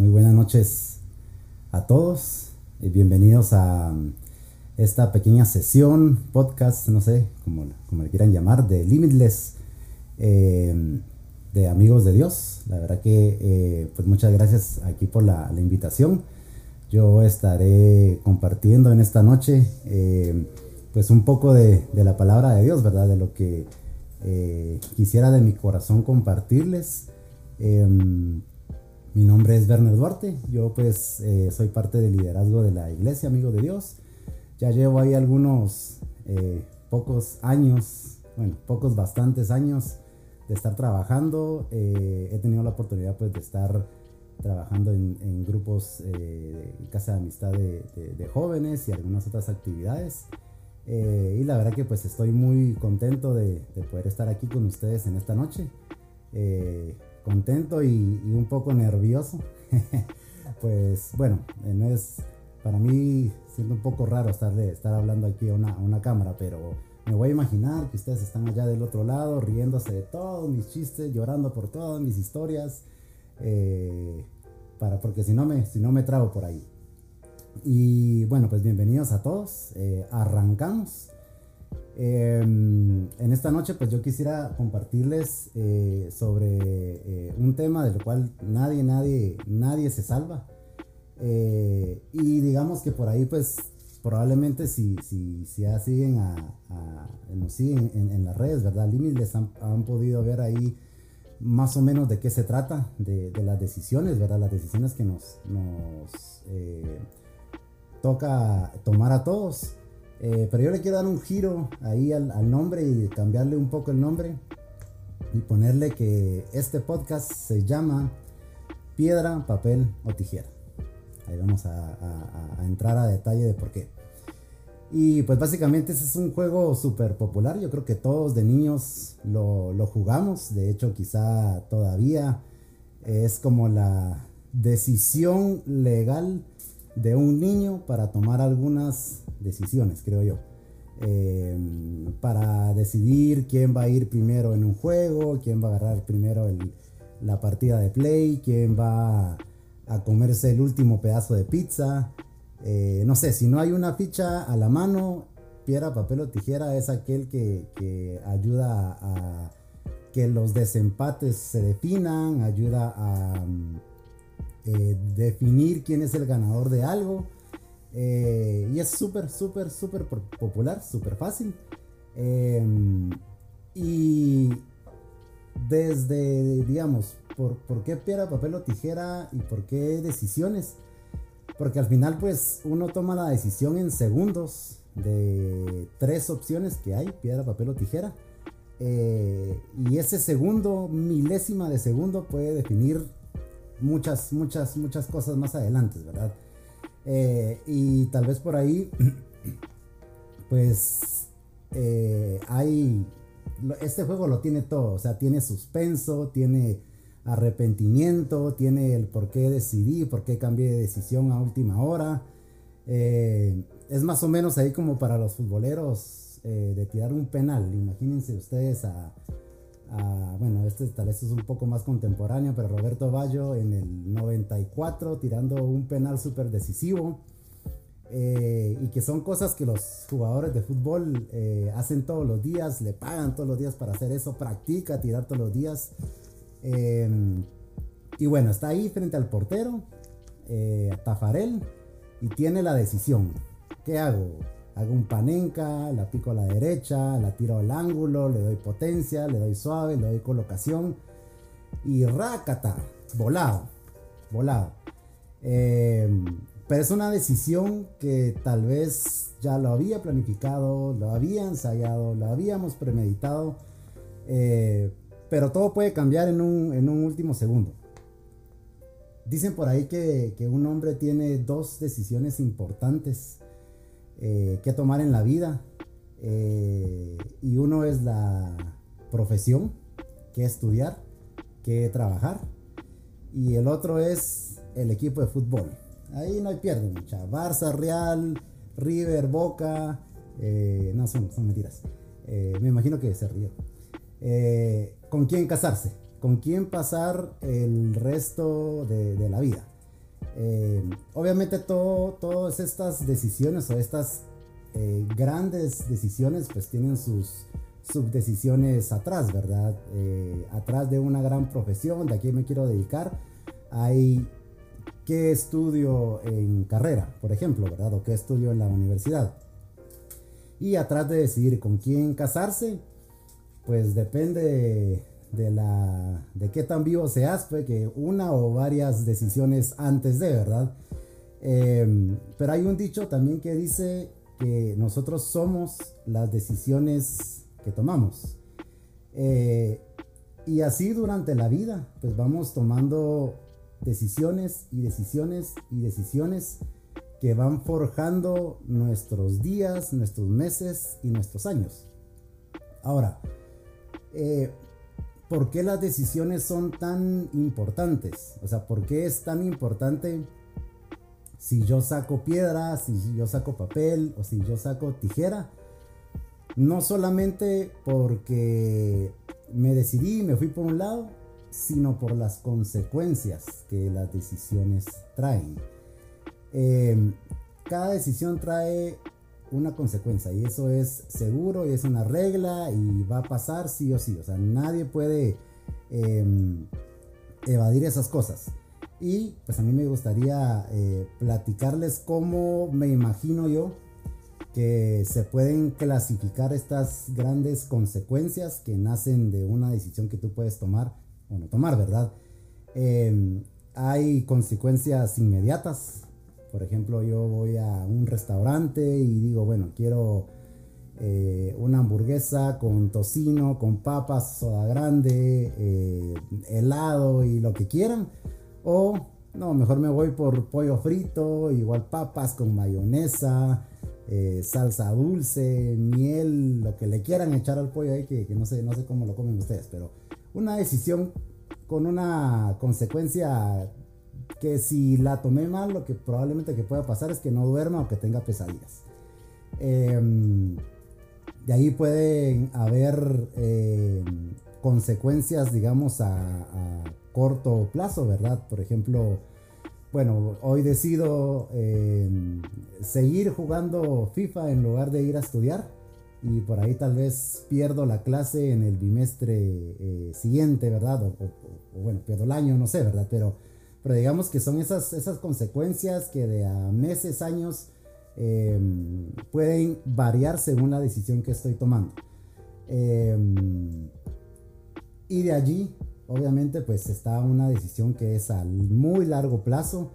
Muy buenas noches a todos y bienvenidos a um, esta pequeña sesión, podcast, no sé, como, como le quieran llamar, de Limitless, eh, de amigos de Dios. La verdad que, eh, pues muchas gracias aquí por la, invitación. Yo estaré compartiendo en esta noche, eh, pues un poco de, de, la palabra de Dios, ¿verdad? De lo que quisiera de mi corazón compartirles. Mi nombre es Werner Duarte, yo pues eh, soy parte del liderazgo de la iglesia, amigo de Dios. Ya llevo ahí algunos eh, pocos años, bueno, pocos bastantes años de estar trabajando. Eh, he tenido la oportunidad pues de estar trabajando en, grupos de casa de amistad de, jóvenes y algunas otras actividades. y la verdad que pues estoy muy contento de, poder estar aquí con ustedes en esta noche contento y, un poco nervioso. pues bueno, eh, no es para mí siendo un poco raro estar, de, estar hablando aquí a una, una, cámara, pero me voy a imaginar que ustedes están allá del otro lado riéndose de todos mis chistes, llorando por todas mis historias, eh, para, porque si no, me, si no me trago por ahí. Y bueno, pues bienvenidos a todos, eh, arrancamos. Em, en esta noche pues yo quisiera compartirles eh, sobre eh, un tema del cual nadie, nadie, nadie se salva. Eh, y digamos que por ahí pues probablemente si, si, si ya siguen a, nos siguen en, las redes, ¿verdad? Limitless han, han, podido ver ahí más o menos de qué se trata, de, las decisiones, ¿verdad? Las decisiones que nos toca tomar a todos. Eh, pero yo le quiero dar un giro ahí al, nombre y cambiarle un poco el nombre y ponerle que este podcast se llama Piedra, Papel o Tijera. Ahí vamos a, entrar a detalle de por qué. Y pues básicamente ese es un juego súper popular. Yo creo que todos de niños lo, lo, jugamos. De hecho, quizá todavía es como la decisión legal de un niño para tomar algunas decisiones, creo yo. Em, para decidir quién va a ir primero en un juego, quién va a agarrar primero la partida de play, quién va a comerse el último pedazo de pizza. Eh, no sé, si no hay una ficha a la mano, piedra, papel o tijera es aquel que, ayuda a, que los desempates se definan, ayuda a eh, definir quién es el ganador de algo. Eh, y es súper, súper, súper popular, súper fácil. Em, y desde, digamos, por, por, qué piedra, papel o tijera y por qué decisiones? Porque al final, pues, uno toma la decisión en segundos de tres opciones que hay, piedra, papel o tijera. Eh, y ese segundo, milésima de segundo, puede definir muchas, muchas, muchas cosas más adelante, ¿verdad? Eh, y tal vez por ahí, pues, eh, hay, este juego lo tiene todo, o sea, tiene suspenso, tiene arrepentimiento, tiene el por qué decidí, por qué cambié de decisión a última hora. Eh, es más o menos ahí como para los futboleros de tirar un penal. Imagínense ustedes a, bueno, este tal vez es un poco más contemporáneo, pero Roberto Ballo en el 94 tirando un penal súper decisivo. Eh, y que son cosas que los jugadores de fútbol eh, hacen todos los días, le pagan todos los días para hacer eso, practica tirar todos los días. Em, y bueno, está ahí frente al portero, eh, Tafarel, y tiene la decisión. ¿Qué hago? Hago un panenca, la pico a la derecha, la tiro al ángulo, le doy potencia, le doy suave, le doy colocación y rácata, volado, volado. Em, pero es una decisión que tal vez ya lo había planificado, lo había ensayado, lo habíamos premeditado, eh, pero todo puede cambiar en un, último segundo. Dicen por ahí que, que un hombre tiene dos decisiones importantes eh, que tomar en la vida. Eh, y uno es la profesión, que estudiar, que trabajar. Y el otro es el equipo de fútbol. Ahí no hay pierde mucha. Barça, Real, River, Boca. Eh, no, son, son mentiras. me imagino que se ríe. ¿Con quién casarse? ¿Con quién pasar el resto de, de la vida? Eh, obviamente todo, todas estas decisiones o estas eh, grandes decisiones pues tienen sus subdecisiones atrás, ¿verdad? Eh, atrás de una gran profesión, de aquí me quiero dedicar, hay qué estudio en carrera, por ejemplo, ¿verdad? O qué estudio en la universidad. Y atrás de decidir con quién casarse, pues depende de la de qué tan vivo seas, pues que una o varias decisiones antes de, ¿verdad? Em, pero hay un dicho también que dice que nosotros somos las decisiones que tomamos. Eh, y así durante la vida, pues vamos tomando decisiones y decisiones y decisiones que van forjando nuestros días, nuestros meses y nuestros años. Ahora, eh, ¿por qué las decisiones son tan importantes? O sea, ¿por qué es tan importante si yo saco piedra, si yo saco papel o si yo saco tijera? No solamente porque me decidí y me fui por un lado, sino por las consecuencias que las decisiones traen. Eh, cada decisión trae una consecuencia y eso es seguro y es una regla y va a pasar sí o sí. O sea, nadie puede em, evadir esas cosas. Y pues a mí me gustaría eh, platicarles cómo me imagino yo que se pueden clasificar estas grandes consecuencias que nacen de una decisión que tú puedes tomar o no tomar, ¿verdad? Em, hay consecuencias inmediatas, por ejemplo, yo voy a un restaurante y digo, bueno, quiero eh, una hamburguesa con tocino, con papas, soda grande, eh, helado y lo que quieran. O no, mejor me voy por pollo frito, igual papas con mayonesa, eh, salsa dulce, miel, lo que le quieran echar al pollo ahí, que, que, no, sé, no sé cómo lo comen ustedes, pero una decisión con una consecuencia que si la tomé mal, lo que probablemente que pueda pasar es que no duerma o que tenga pesadillas. Em, de ahí pueden haber em, consecuencias, digamos, a, corto plazo, ¿verdad? Por ejemplo, bueno, hoy decido em, seguir jugando FIFA en lugar de ir a estudiar y por ahí tal vez pierdo la clase en el bimestre eh, siguiente, ¿verdad? O, o, bueno, pierdo el año, no sé, ¿verdad? Pero pero digamos que son esas, esas consecuencias que de a meses, años, em, pueden variar según la decisión que estoy tomando. Em, y de allí, obviamente, pues está una decisión que es a muy largo plazo,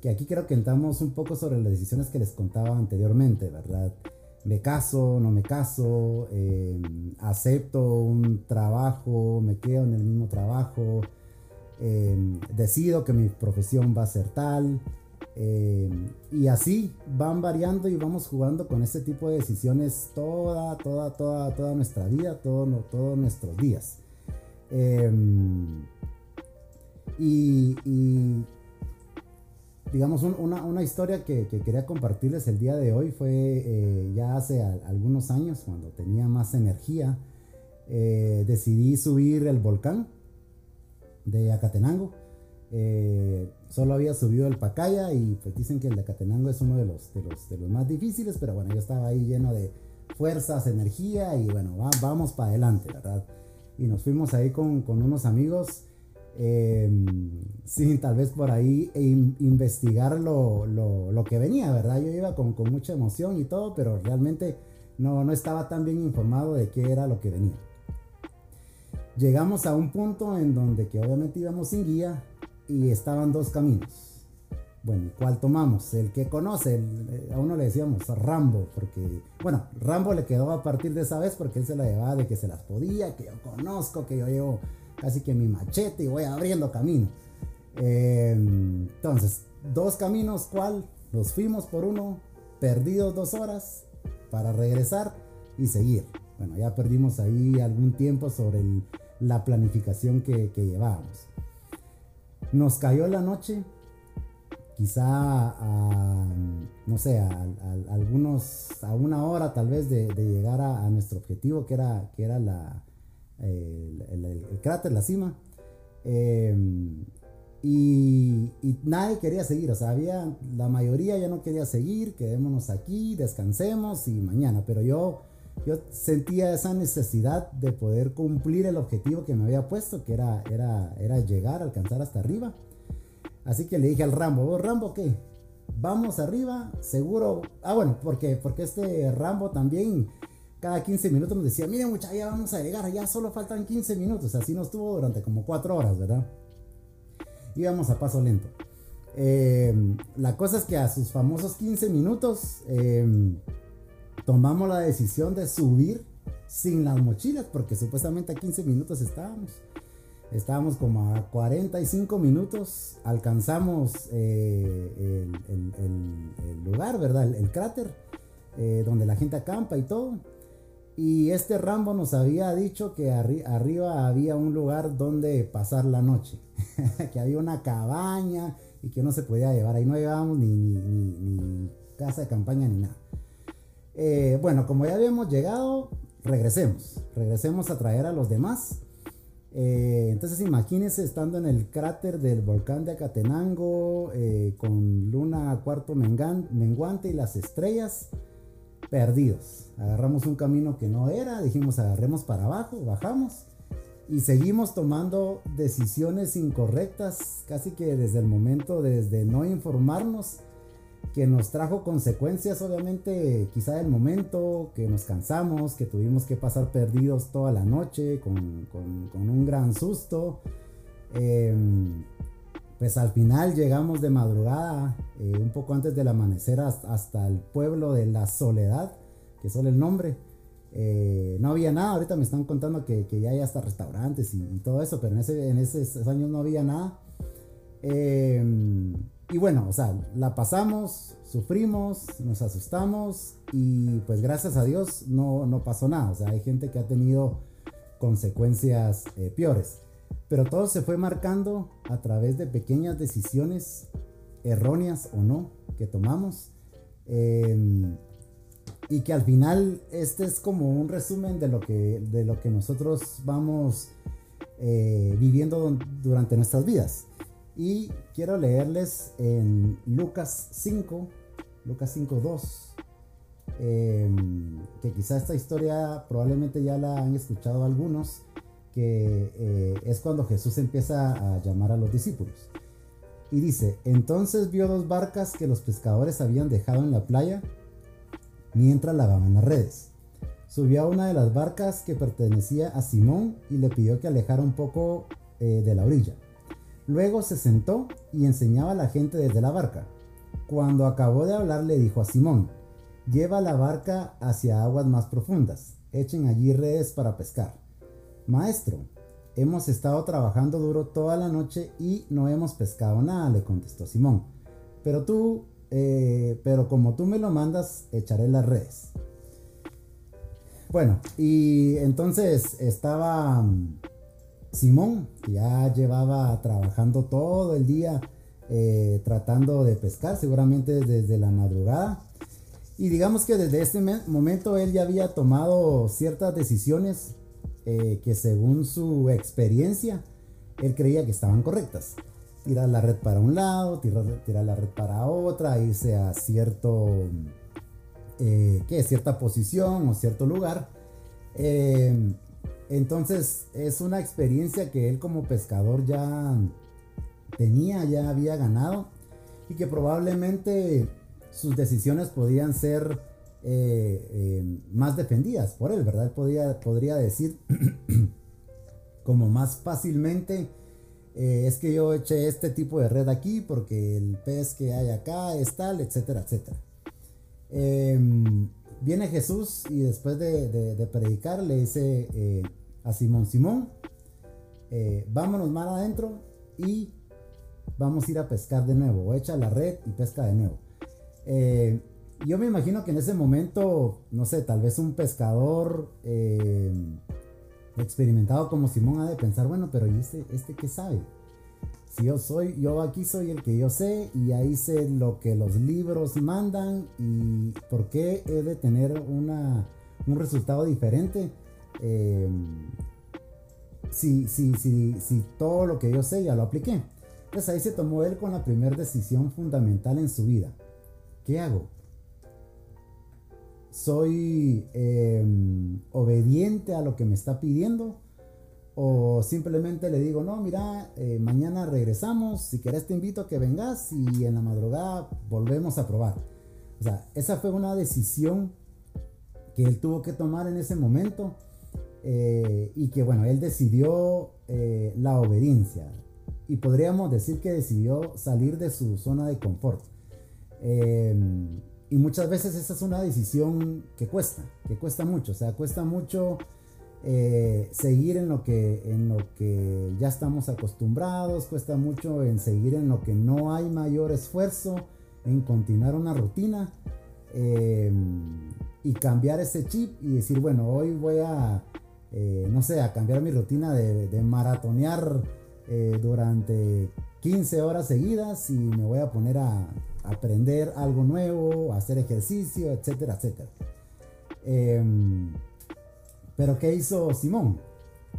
que aquí creo que entramos un poco sobre las decisiones que les contaba anteriormente, ¿verdad? Me caso, no me caso, em, acepto un trabajo, me quedo en el mismo trabajo, Em, decido que mi profesión va a ser tal. Em, y así van variando y vamos jugando con este tipo de decisiones toda, toda, toda, toda nuestra vida, todo, todos nuestros días. Em, y, digamos, una, una, historia que, que, quería compartirles el día de hoy fue eh, ya hace algunos años, cuando tenía más energía, eh, decidí subir el volcán de Acatenango. Eh, solo había subido el Pacaya y pues dicen que el de Acatenango es uno de los, de los, de los más difíciles, pero bueno, yo estaba ahí lleno de fuerzas, energía y bueno, vamos para adelante, ¿verdad? Y nos fuimos ahí con, con unos amigos, em, sin tal vez por ahí investigar lo, lo, lo, que venía, ¿verdad? Yo iba con, con mucha emoción y todo, pero realmente no, no estaba tan bien informado de qué era lo que venía llegamos a un punto en donde que obviamente íbamos sin guía y estaban dos caminos. Bueno, ¿cuál tomamos? El que conoce, eh, a uno le decíamos Rambo, porque, bueno, Rambo le quedó a partir de esa vez porque él se la llevaba de que se las podía, que yo conozco, que yo llevo casi que mi machete y voy abriendo camino. Em, entonces, dos caminos, ¿cuál? Nos fuimos por uno, perdidos dos horas para regresar y seguir. Bueno, ya perdimos ahí algún tiempo sobre el, la planificación que, llevábamos. Nos cayó la noche, quizá a, no sé, a, algunos, a una hora tal vez de, llegar a, nuestro objetivo, que era, que era la, el, cráter, la cima. Em, Y, nadie quería seguir, o sea, había, la mayoría ya no quería seguir, quedémonos aquí, descansemos y mañana, pero yo, yo sentía esa necesidad de poder cumplir el objetivo que me había puesto, que era, era, era llegar, alcanzar hasta arriba. Así que le dije al Rambo, ¿vos Rambo qué? Vamos arriba, seguro. Ah, bueno, porque, porque este Rambo también cada 15 minutos nos decía, miren muchachos, ya vamos a llegar, ya solo faltan 15 minutos. Así nos tuvo durante como 4 horas, ¿verdad? íbamos a paso lento. Eh, la cosa es que a sus famosos 15 minutos eh, tomamos la decisión de subir sin las mochilas, porque supuestamente a 15 minutos estábamos. Estábamos como a 45 minutos, alcanzamos eh, el, lugar, ¿verdad? El, cráter, donde la gente acampa y todo. Y este Rambo nos había dicho que arriba había un lugar donde pasar la noche, que había una cabaña y que no se podía llevar. Ahí no llevábamos ni, casa de campaña ni nada. Eh, bueno, como ya habíamos llegado, regresemos. Regresemos a traer a los demás. Eh, entonces imagínense estando en el cráter del volcán de Acatenango, eh, con luna cuarto menguante y las estrellas perdidos. Agarramos un camino que no era, dijimos agarremos para abajo, bajamos y seguimos tomando decisiones incorrectas, casi que desde el momento, desde no informarnos, que nos trajo consecuencias, obviamente, quizá del momento, que nos cansamos, que tuvimos que pasar perdidos toda la noche con, un gran susto. Em, pues al final llegamos de madrugada, eh, un poco antes del amanecer, hasta, el pueblo de la Soledad, que solo el nombre. Eh, no había nada, ahorita me están contando que, ya hay hasta restaurantes y, todo eso, pero en, ese, en esos años no había nada. Em, y bueno, o sea, la pasamos, sufrimos, nos asustamos y pues gracias a Dios no, no pasó nada. O sea, hay gente que ha tenido consecuencias eh, peores. Pero todo se fue marcando a través de pequeñas decisiones, erróneas o no, que tomamos. Em, y que al final este es como un resumen de lo que, de lo que nosotros vamos eh, viviendo durante nuestras vidas. Y quiero leerles en Lucas 5, Lucas 5, 2, em, que quizá esta historia probablemente ya la han escuchado algunos, que eh, es cuando Jesús empieza a llamar a los discípulos. Y dice, entonces vio dos barcas que los pescadores habían dejado en la playa mientras lavaban las redes. Subió a una de las barcas que pertenecía a Simón y le pidió que alejara un poco eh, de la orilla. Luego se sentó y enseñaba a la gente desde la barca. Cuando acabó de hablar le dijo a Simón, lleva la barca hacia aguas más profundas, echen allí redes para pescar. Maestro, hemos estado trabajando duro toda la noche y no hemos pescado nada, le contestó Simón. Pero tú, eh, pero como tú me lo mandas, echaré las redes. Bueno, y entonces estaba mm, Simón, ya llevaba trabajando todo el día eh, tratando de pescar, seguramente desde la madrugada. Y digamos que desde este momento él ya había tomado ciertas decisiones eh, que según su experiencia, él creía que estaban correctas. Tirar la red para un lado, tirar, la red para otra, irse a cierto, eh, ¿qué? cierta posición o cierto lugar. Entonces es una experiencia que él como pescador ya tenía, ya había ganado y que probablemente sus decisiones podían ser eh, eh, más defendidas por él, ¿verdad? Él podía, podría decir como más fácilmente, eh, es que yo eché este tipo de red aquí porque el pez que hay acá es tal, etcétera, etcétera. Em, viene Jesús y después de, predicar le dice a Simón, Simón, vámonos más adentro y vamos a ir a pescar de nuevo, echa la red y pesca de nuevo yo me imagino que en ese momento, no sé, tal vez un pescador eh, experimentado como Simón ha de pensar, bueno, pero ¿y este, este qué sabe? Si yo soy, yo aquí soy el que yo sé y ahí sé lo que los libros mandan y por qué he de tener un resultado diferente. Eh, si, si, si, si todo lo que yo sé ya lo apliqué. Entonces ahí se tomó él con la primera decisión fundamental en su vida. ¿Qué hago? ¿Soy em, obediente a lo que me está pidiendo? ¿O simplemente le digo, no, mira, eh, mañana regresamos, si querés te invito a que vengas y en la madrugada volvemos a probar? O sea, esa fue una decisión que él tuvo que tomar en ese momento eh, y que bueno, él decidió eh, la obediencia. Y podríamos decir que decidió salir de su zona de confort. Eh, y muchas veces esa es una decisión que cuesta, que cuesta mucho, o sea, cuesta mucho seguir en lo, que, en lo que ya estamos acostumbrados, cuesta mucho en seguir en lo que no hay mayor esfuerzo, en continuar una rutina y cambiar ese chip y decir, bueno, hoy voy a eh, no sé, a cambiar mi rutina de, maratonear eh, durante 15 horas seguidas y me voy a poner a, aprender algo nuevo, hacer ejercicio, etcétera, etcétera. Em, pero ¿qué hizo Simón?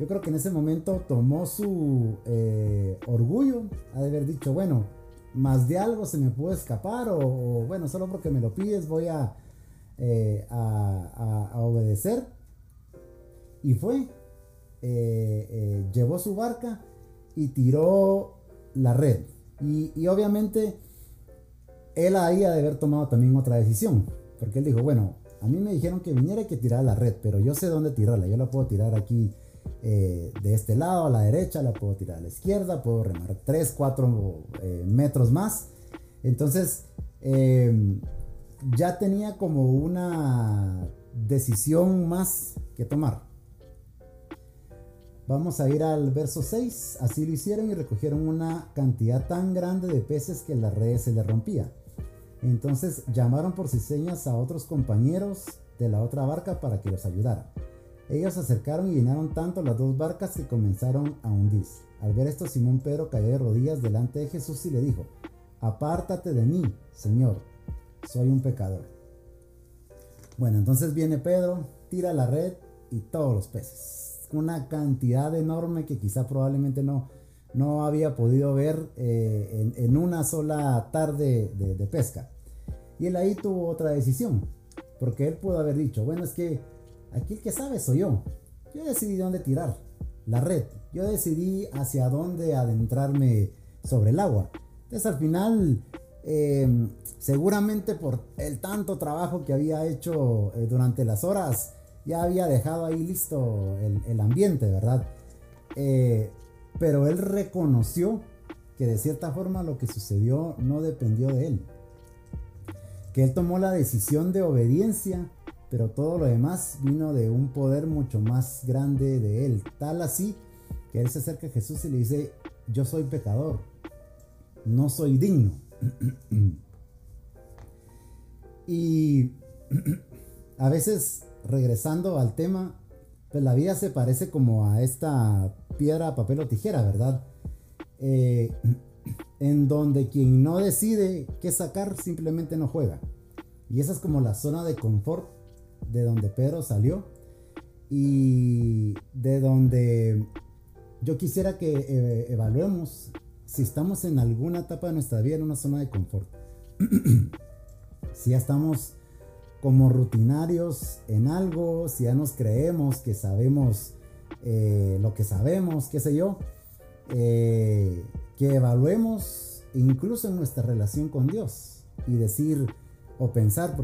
Yo creo que en ese momento tomó su eh, orgullo de haber dicho, bueno, más de algo se me puede escapar o, bueno, solo porque me lo pides voy a, a obedecer y fue, eh, eh, llevó su barca y tiró la red. Y, obviamente él ahí ha de haber tomado también otra decisión. Porque él dijo, bueno, a mí me dijeron que viniera y que tirara la red, pero yo sé dónde tirarla. Yo la puedo tirar aquí eh, de este lado a la derecha, la puedo tirar a la izquierda, puedo remar 3, 4 metros más. Entonces, ya tenía como una decisión más que tomar. Vamos a ir al verso 6. Así lo hicieron y recogieron una cantidad tan grande de peces que la red se le rompía. Entonces llamaron por sus señas a otros compañeros de la otra barca para que los ayudaran. Ellos se acercaron y llenaron tanto las dos barcas que comenzaron a hundirse. Al ver esto, Simón Pedro cayó de rodillas delante de Jesús y le dijo, Apártate de mí, Señor, soy un pecador. Bueno, entonces viene Pedro, tira la red y todos los peces una cantidad enorme que quizá probablemente no, no había podido ver eh, en, una sola tarde de, pesca. Y él ahí tuvo otra decisión, porque él pudo haber dicho, bueno, es que aquí el que sabe soy yo. Yo decidí dónde tirar la red, yo decidí hacia dónde adentrarme sobre el agua. Entonces al final, em, seguramente por el tanto trabajo que había hecho eh, durante las horas, ya había dejado ahí listo el, ambiente, ¿verdad? Eh, pero él reconoció que de cierta forma lo que sucedió no dependió de él. Que él tomó la decisión de obediencia, pero todo lo demás vino de un poder mucho más grande de él. Tal así que él se acerca a Jesús y le dice, yo soy pecador, no soy digno. y a veces regresando al tema, pues la vida se parece como a esta piedra, papel o tijera, ¿verdad? Eh, en donde quien no decide qué sacar simplemente no juega. Y esa es como la zona de confort de donde Pedro salió y de donde yo quisiera que eh, evaluemos si estamos en alguna etapa de nuestra vida en una zona de confort. si ya estamos como rutinarios en algo, si ya nos creemos que sabemos eh, lo que sabemos, qué sé yo, eh, que evaluemos incluso en nuestra relación con Dios y decir o pensar,